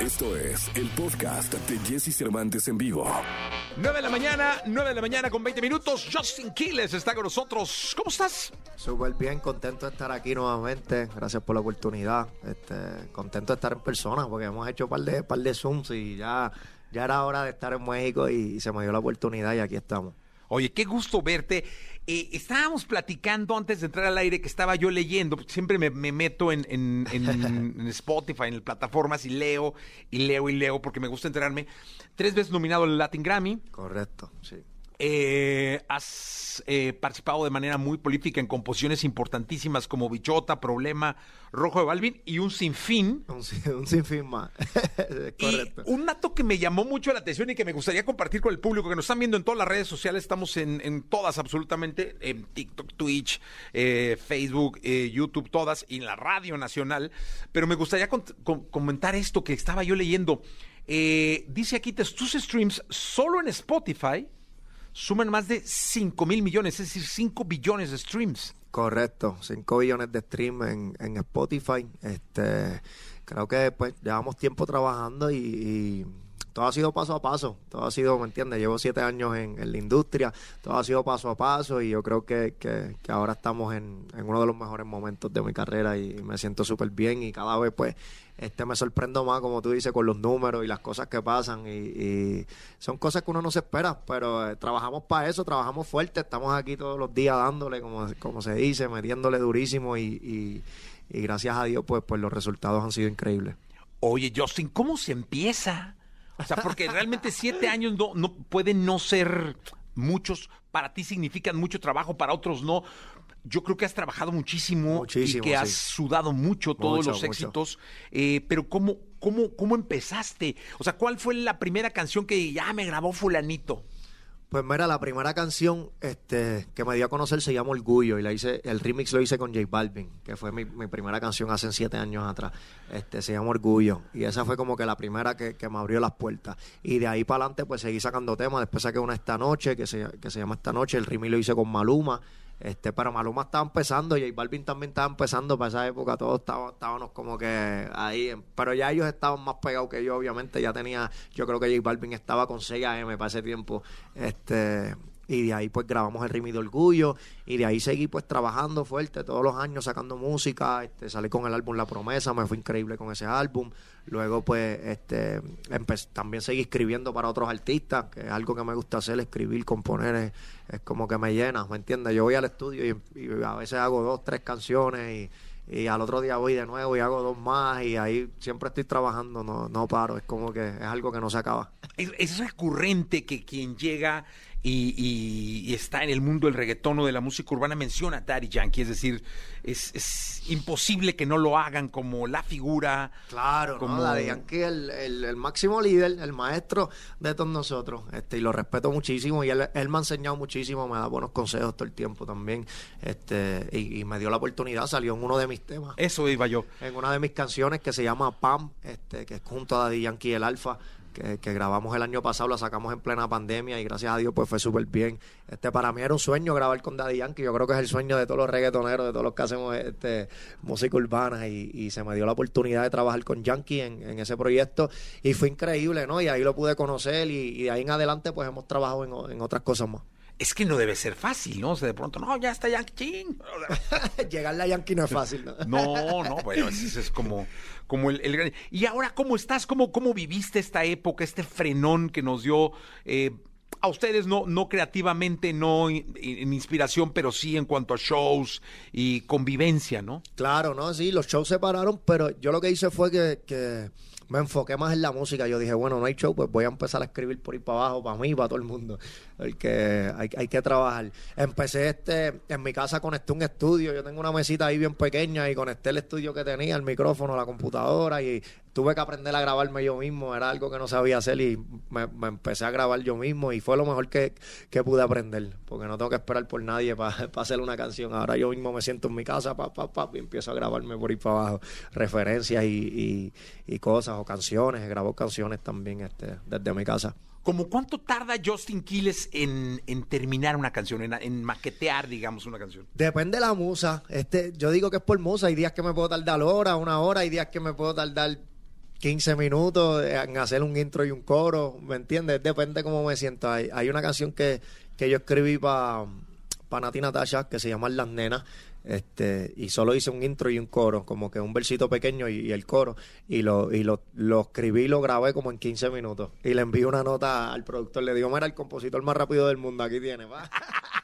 Esto es el podcast de Jesse Cervantes en vivo. 9 de la mañana, 9 de la mañana con 20 minutos. Justin Quiles está con nosotros. ¿Cómo estás? Súper bien, contento de estar aquí nuevamente. Gracias por la oportunidad. Este, contento de estar en persona porque hemos hecho un par de, par de Zooms y ya, ya era hora de estar en México y, y se me dio la oportunidad y aquí estamos. Oye, qué gusto verte. Eh, estábamos platicando antes de entrar al aire que estaba yo leyendo, siempre me, me meto en, en- en- en Spotify, en plataformas y leo y leo y leo porque me gusta enterarme. Tres veces nominado al Latin Grammy. Correcto, sí. Eh, has eh, participado de manera muy prolífica en composiciones importantísimas como Bichota, Problema, Rojo de Balvin y un sinfín. Un, sin- un sinfín más. Correcto. Y un dato que me llamó mucho la atención y que me gustaría compartir con el público que nos están viendo en todas las redes sociales, estamos en, en todas absolutamente, en TikTok, Twitch, eh, Facebook, YouTube, todas, y en la radio nacional, pero me gustaría comentar esto que estaba yo leyendo. Dice aquí, tus streams solo en Spotify suman más de 5 mil millones, es decir, 5 billones de streams. Correcto, 5 billones de streams en, en Spotify. Este, creo que pues llevamos tiempo trabajando y, y todo ha sido paso a paso. Todo ha sido, ¿me entiendes? Llevo siete años en, la industria, todo ha sido paso a paso y yo creo que, ahora estamos en, uno de los mejores momentos de mi carrera y, me siento súper bien y cada vez pues este me sorprendo más, como tú dices, con los números y las cosas que pasan y, y son cosas que uno no se espera, pero eh, trabajamos para eso, trabajamos fuerte, estamos aquí todos los días dándole, como, como se dice, metiéndole durísimo y, y- y gracias a Dios pues, pues los resultados han sido increíbles. Oye, Justin, ¿cómo se empieza? O sea, porque realmente siete años no, no pueden no ser muchos. Para ti significan mucho trabajo, para otros no. Yo creo que has trabajado muchísimo, Muchísimo, y que has sudado mucho todos Mucho, los éxitos. Eh, pero ¿cómo, cómo, ¿cómo empezaste? O sea, ¿cuál fue la primera canción que ya me grabó fulanito? Pues mira, la primera canción este, que me dio a conocer se llama Orgullo y la hice, el remix lo hice con J Balvin, que fue mi, mi primera canción hace siete años atrás. Este, se llama Orgullo y esa fue como que la primera que, que me abrió las puertas. Y de ahí para adelante pues seguí sacando temas. Después saqué una esta noche que se, que se llama Esta Noche. El remix lo hice con Maluma. Este, pero Maluma estaba empezando, J Balvin también estaba empezando para esa época, todos estábamos, estábamos como que ahí, pero ya ellos estaban más pegados que yo, obviamente, ya tenía, yo creo que J Balvin estaba con 6 AM para ese tiempo, este, y de ahí pues grabamos el Rimi de Orgullo, y de ahí seguí pues trabajando fuerte todos los años, sacando música, este, salí con el álbum La Promesa, me fue increíble con ese álbum, luego pues este, también seguí escribiendo para otros artistas, que es algo que me gusta hacer, escribir, componer, es, como que me llena, ¿me entiendes? Yo voy al estudio y, y a veces hago dos, tres canciones y, y al otro día voy de nuevo y hago dos más y ahí siempre estoy trabajando, no, no paro, es como que es algo que no se acaba. Es, es recurrente que quien llega y, y- y está en el mundo del reggaetón o de la música urbana menciona a Daddy Yankee. Es decir, es, es imposible que no lo hagan como la figura. Claro, como- ¿no? Daddy Yankee el, el, el máximo líder, el maestro de todos nosotros, este, y lo respeto muchísimo, y él, él me ha enseñado muchísimo, me da buenos consejos todo el tiempo también, este, y, y me dio la oportunidad, salió en uno de mis temas, Eso iba yo. en una de mis canciones que se llama Pam, este, que es junto a Daddy Yankee y el Alfa, que, que grabamos el año pasado, la sacamos en plena pandemia y gracias a Dios pues fue súper bien. Este, para mí era un sueño grabar con Daddy Yankee, yo creo que es el sueño de todos los reggaetoneros, de todos los que hacemos este, música urbana y, se me dio la oportunidad de trabajar con Yankee en, ese proyecto y fue increíble, ¿no? Y ahí lo pude conocer y, de ahí en adelante pues hemos trabajado en, en otras cosas más. Es que no debe ser fácil, ¿no? O sea, de pronto, no, ya está Yankee. Llegarle a Yankee no es fácil, ¿no? No, no, bueno, ese es como, como el, el gran- Y ahora, ¿cómo estás? ¿Cómo, ¿Cómo viviste esta época, este frenón que nos dio eh, a ustedes, no, no creativamente, no en inspiración, pero sí en cuanto a shows y convivencia, ¿no? Claro, no, sí, los shows se pararon, pero yo lo que hice fue que, que me enfoqué más en la música. Yo dije, bueno, no hay show, pues voy a empezar a escribir por ahí para abajo, para mí para todo el mundo. Porque hay, hay que trabajar. Empecé este, en mi casa conecté un estudio. Yo tengo una mesita ahí bien pequeña y conecté el estudio que tenía, el micrófono, la computadora y tuve que aprender a grabarme yo mismo. Era algo que no sabía hacer y me, me empecé a grabar yo mismo y fue lo mejor que, que pude aprender. Porque no tengo que esperar por nadie para hacer una canción. Ahora yo mismo me siento en mi casa, pa, pa, pa, y empiezo a grabarme por ahí para abajo referencias y, y, y cosas o canciones. Grabo canciones también este, desde mi casa. ¿Cómo cuánto tarda Justin Quiles en, en terminar una canción, en, en maquetear, digamos, una canción? Depende de la musa. Este, yo digo que es por musa. Hay días que me puedo tardar hora, una hora. Hay días que me puedo tardar 15 minutos en hacer un intro y un coro, ¿me entiendes? Depende cómo me siento. Hay, hay una canción que, que yo escribí para pa Nati Natasha que se llama Las Nenas. Este, y solo hice un intro y un coro, como que un versito pequeño y, y el coro, y lo, y lo, lo escribí y lo grabé como en 15 minutos. Y le envié una nota al productor, le digo, mira, el compositor más rápido del mundo, aquí tiene, va.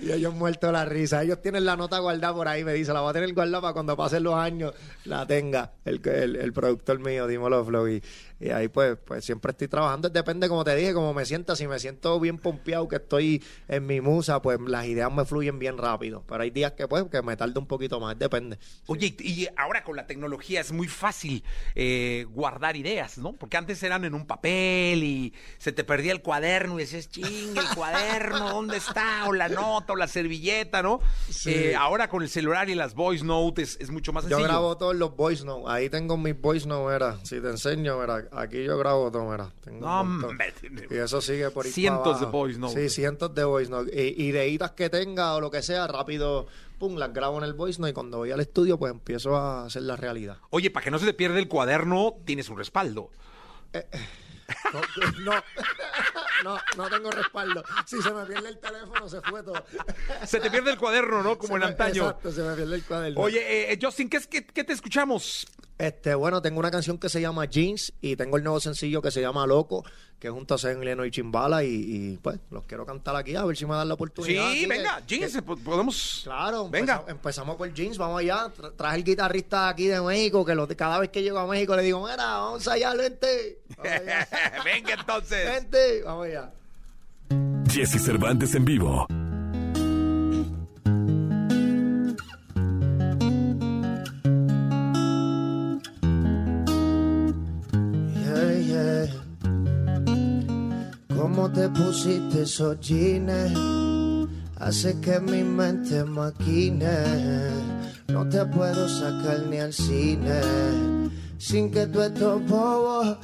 Y ellos muerto la risa. Ellos tienen la nota guardada por ahí. Me dice, la voy a tener guardada para cuando pasen los años la tenga el, el, el productor mío, Dímelo Flow. Y, y ahí pues, pues siempre estoy trabajando. Depende, como te dije, como me sienta. Si me siento bien pompeado, que estoy en mi musa, pues las ideas me fluyen bien rápido. Pero hay días que pues que me tarda un poquito más. Depende. Oye, y ahora con la tecnología es muy fácil eh, guardar ideas, ¿no? Porque antes eran en un papel y se te perdía el cuaderno y decías, ching, el cuaderno, ¿dónde está? O la nota o la servilleta, ¿no? Sí. Eh, ahora con el celular y las voice notes es, es mucho más Yo sencillo. grabo todos los voice notes. Ahí tengo mis voice notes, mira. Si te enseño, mira. Aquí yo grabo todo, mira. Tengo No. Y eso sigue por ahí Cientos de voice notes. Sí, cientos de voice notes. Y ideitas que tenga o lo que sea, rápido, pum, las grabo en el voice note. Y cuando voy al estudio, pues empiezo a hacer la realidad. Oye, para que no se te pierda el cuaderno, tienes un respaldo. No, no, no, no tengo respaldo. Si se me pierde el teléfono, se fue todo. Se te pierde el cuaderno, ¿no? Como Se en me- antaño. Exacto, se me pierde el cuaderno. Oye, eh, Justin, ¿qué, qué, qué te escuchamos? Este, bueno, tengo una canción que se llama Jeans y tengo el nuevo sencillo que se llama Loco, que junto a Zen Leno y Chimbala y, y, pues los quiero cantar aquí a ver si me dan la oportunidad. Sí, aquí, venga, que- Jeans, que- po- podemos... Claro, Venga. empezamos, empezamos por Jeans, vamos allá. Tra- traje el guitarrista aquí de México, que lo- cada vez que llego a México le digo, mira, vamos allá, allá. venga entonces. Vente, vamos allá. Jesse Cervantes en vivo. ¿Cómo te pusiste esos? Hace que mi mente maquine. No te puedo sacar ni al cine. Sin que tú estos bobos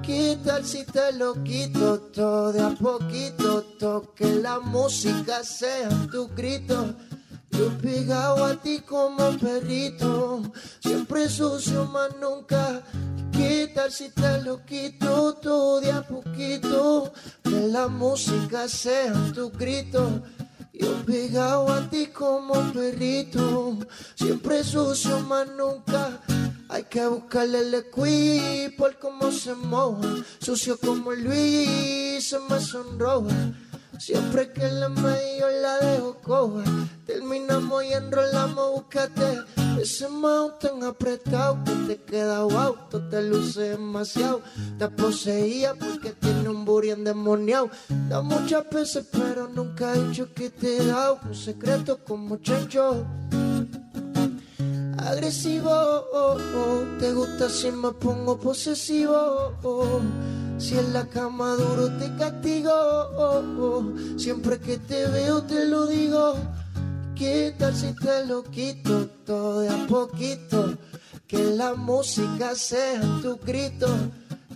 quitar si te lo quito todo de a poquito. Toque la música sea tu grito. Yo pegado a ti como perrito, siempre sucio más nunca. Quitar si te lo quito todo de a poquito, que la música sea tu grito. Yo pegado a ti como perrito, siempre sucio más nunca. Hay que buscarle el equi por cómo se moja, sucio como Luis, se me sonroja. Siempre que la medio la dejo coja, terminamos y enrolamos, búscate ese mountain apretado que te queda wow, tú te luce demasiado, te poseía porque tiene un booty endemoniado, da muchas veces pero nunca he dicho que te he dado un secreto como chancho agresivo. oh, oh. Te gusta si me pongo posesivo. Oh. Si en la cama duro te castigo. oh, oh. Siempre que te veo te lo digo. ¿Qué tal si te lo quito todo de a poquito? Que la música sea tu grito.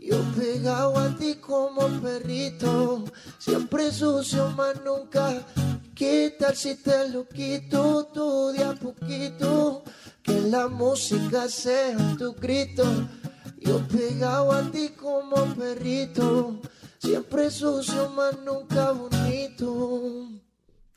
Yo pegado a ti como perrito, siempre sucio más nunca. ¿Qué tal si te lo quito todo de a poquito? Que la música sea tu grito. Yo pegado a ti como perrito, siempre sucio más nunca bonito.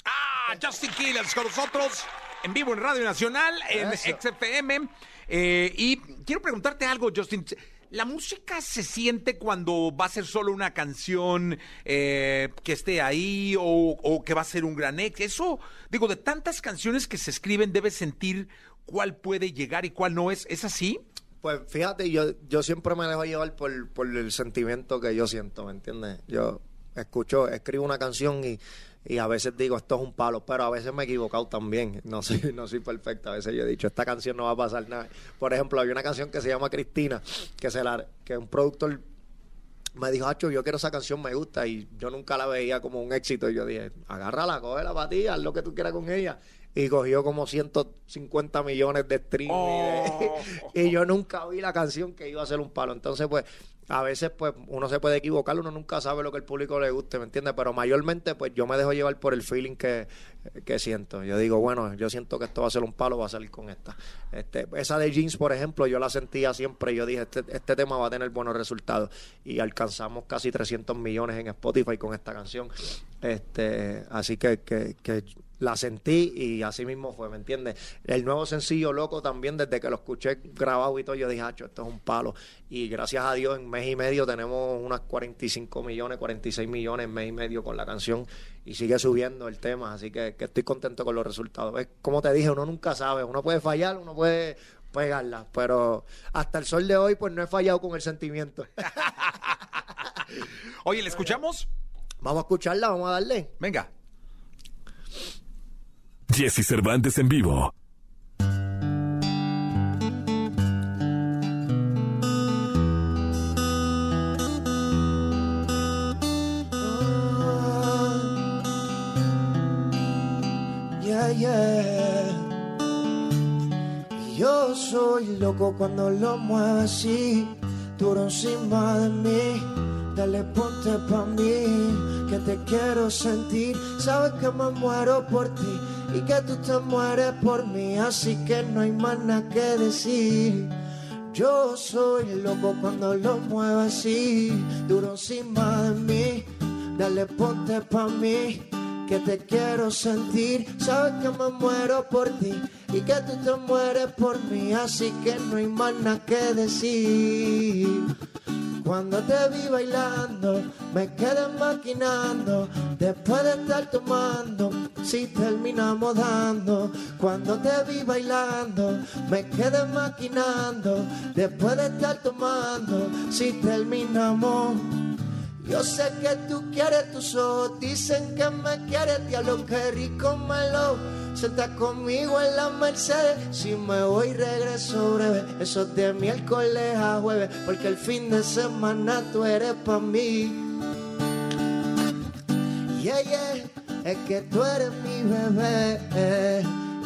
Ah, Justin Killers con nosotros en vivo en Radio Nacional, en Eso. XFM. Eh, y quiero preguntarte algo, Justin. ¿La música se siente cuando va a ser solo una canción eh, que esté ahí o, o que va a ser un gran éxito? Eso, digo, de tantas canciones que se escriben, debes sentir cuál puede llegar y cuál no es. ¿Es así? Pues fíjate, yo, yo siempre me dejo llevar por, por el sentimiento que yo siento, ¿me entiendes? Yo escucho, escribo una canción y, y a veces digo, esto es un palo, pero a veces me he equivocado también. No soy, no soy perfecta. A veces yo he dicho, esta canción no va a pasar nada. Por ejemplo, había una canción que se llama Cristina, que, se la, que un productor me dijo, Hacho, yo quiero esa canción, me gusta. Y yo nunca la veía como un éxito. Y yo dije, agárrala, cógela para ti, haz lo que tú quieras con ella. Y cogió como 150 millones de streams. y Oh. y yo nunca vi la canción que iba a ser un palo. Entonces, pues, a veces pues uno se puede equivocar, uno nunca sabe lo que el público le guste, ¿me entiendes? Pero mayormente pues yo me dejo llevar por el feeling que, que siento. Yo digo, bueno, yo siento que esto va a ser un palo, va a salir con esta. Este, esa de jeans, por ejemplo, yo la sentía siempre, yo dije, este, este tema va a tener buenos resultados. Y alcanzamos casi 300 millones en Spotify con esta canción. Este, así que, que, que la sentí y así mismo fue, ¿me entiendes? El nuevo sencillo Loco también, desde que lo escuché grabado y todo, yo dije, esto es un palo. Y gracias a Dios, en mes y medio tenemos unas 45 millones, 46 millones en mes y medio con la canción y sigue subiendo el tema, así que, que estoy contento con los resultados. Es como te dije, uno nunca sabe, uno puede fallar, uno puede pegarla, pero hasta el sol de hoy pues no he fallado con el sentimiento. Oye, ¿le escuchamos? Vamos a escucharla, vamos a darle. Venga. Jesse Cervantes en vivo. Yeah, yeah. Yo soy loco cuando lo mueves así, duro encima de mí. Dale ponte pa' mí, que te quiero sentir. Sabes que me muero por ti y que tú te mueres por mí, así que no hay más nada que decir. Yo soy loco cuando lo mueves así, duro encima de mí. Dale ponte pa' mí, que te quiero sentir. Sabes que me muero por ti y que tú te mueres por mí, así que no hay más nada que decir. Cuando te vi bailando, me quedé maquinando. Después de estar tomando, si terminamos dando. Cuando te vi bailando, me quedé maquinando. Después de estar tomando, si terminamos. Yo sé que tú quieres tus ojos, dicen que me quieres, diablo, que rico me lo. Senta conmigo en la Mercedes, si me voy regreso breve. Eso es de miércoles a jueves, porque el fin de semana tú eres pa' mí. Yeah, yeah, es que tú eres mi bebé.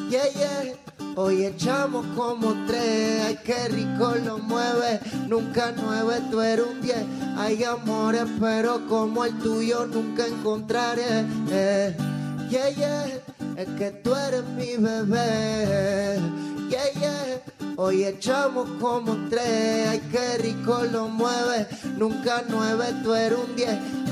Yeah, yeah. Hoy echamos como tres, ay qué rico lo mueve, nunca nueve, tú eres un diez, hay amores pero como el tuyo nunca encontraré, eh. yeah, yeah, es que tú eres mi bebé, yeah, yeah, hoy echamos como tres, ay qué rico lo mueve, nunca nueve, tú eres un diez,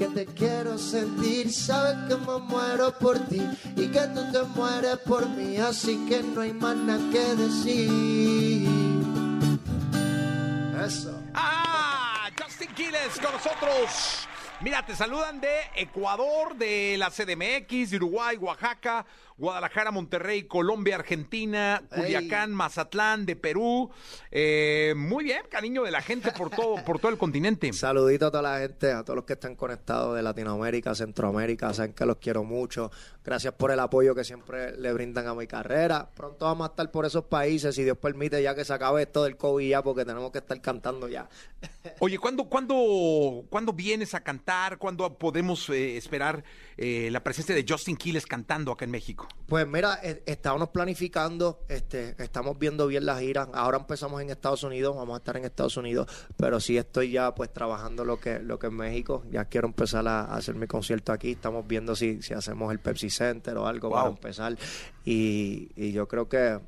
que te quiero sentir. Sabes que me muero por ti y que tú te mueres por mí, así que no hay más nada que decir. Eso. ¡Ah! Justin Quiles con nosotros. Mira, te saludan de Ecuador, de la CDMX, de Uruguay, Oaxaca, Guadalajara, Monterrey, Colombia, Argentina, Culiacán, Mazatlán, de Perú. Eh, muy bien, cariño de la gente por todo, por todo el continente. Saludito a toda la gente, a todos los que están conectados de Latinoamérica, Centroamérica, saben que los quiero mucho. Gracias por el apoyo que siempre le brindan a mi carrera. Pronto vamos a estar por esos países, si Dios permite, ya que se acabe esto del COVID ya, porque tenemos que estar cantando ya. Oye, ¿cuándo, cuándo, ¿cuándo vienes a cantar? ¿Cuándo podemos eh, esperar eh, la presencia de Justin Quiles cantando acá en México? Pues mira, eh, estábamos planificando, este, estamos viendo bien las giras. Ahora empezamos en Estados Unidos, vamos a estar en Estados Unidos, pero sí estoy ya pues trabajando lo que, lo que es México. Ya quiero empezar a, a hacer mi concierto aquí. Estamos viendo si, si hacemos el Pepsi Center o algo para empezar. Y, y yo creo que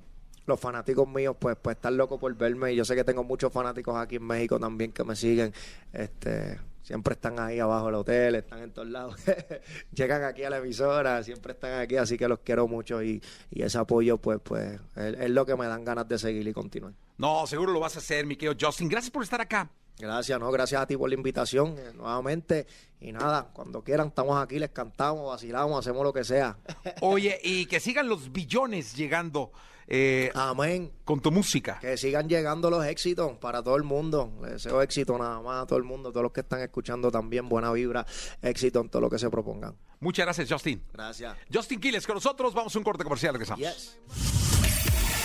los fanáticos míos pues pues están locos por verme y yo sé que tengo muchos fanáticos aquí en México también que me siguen este siempre están ahí abajo del hotel están en todos lados. Llegan aquí a la emisora siempre están aquí así que los quiero mucho y, y ese apoyo pues pues es, es lo que me dan ganas de seguir y continuar No, seguro lo vas a hacer, mi querido Justin. Gracias por estar acá. Gracias, no, gracias a ti por la invitación eh, nuevamente. Y nada, cuando quieran estamos aquí, les cantamos, vacilamos, hacemos lo que sea. Oye, y que sigan los billones llegando eh, Amén. con tu música. Que sigan llegando los éxitos para todo el mundo. Le deseo éxito nada más a todo el mundo, todos los que están escuchando también, buena vibra, éxito en todo lo que se propongan. Muchas gracias, Justin. Gracias. Justin Quiles con nosotros. Vamos a un corte comercial. Regresamos. Yes.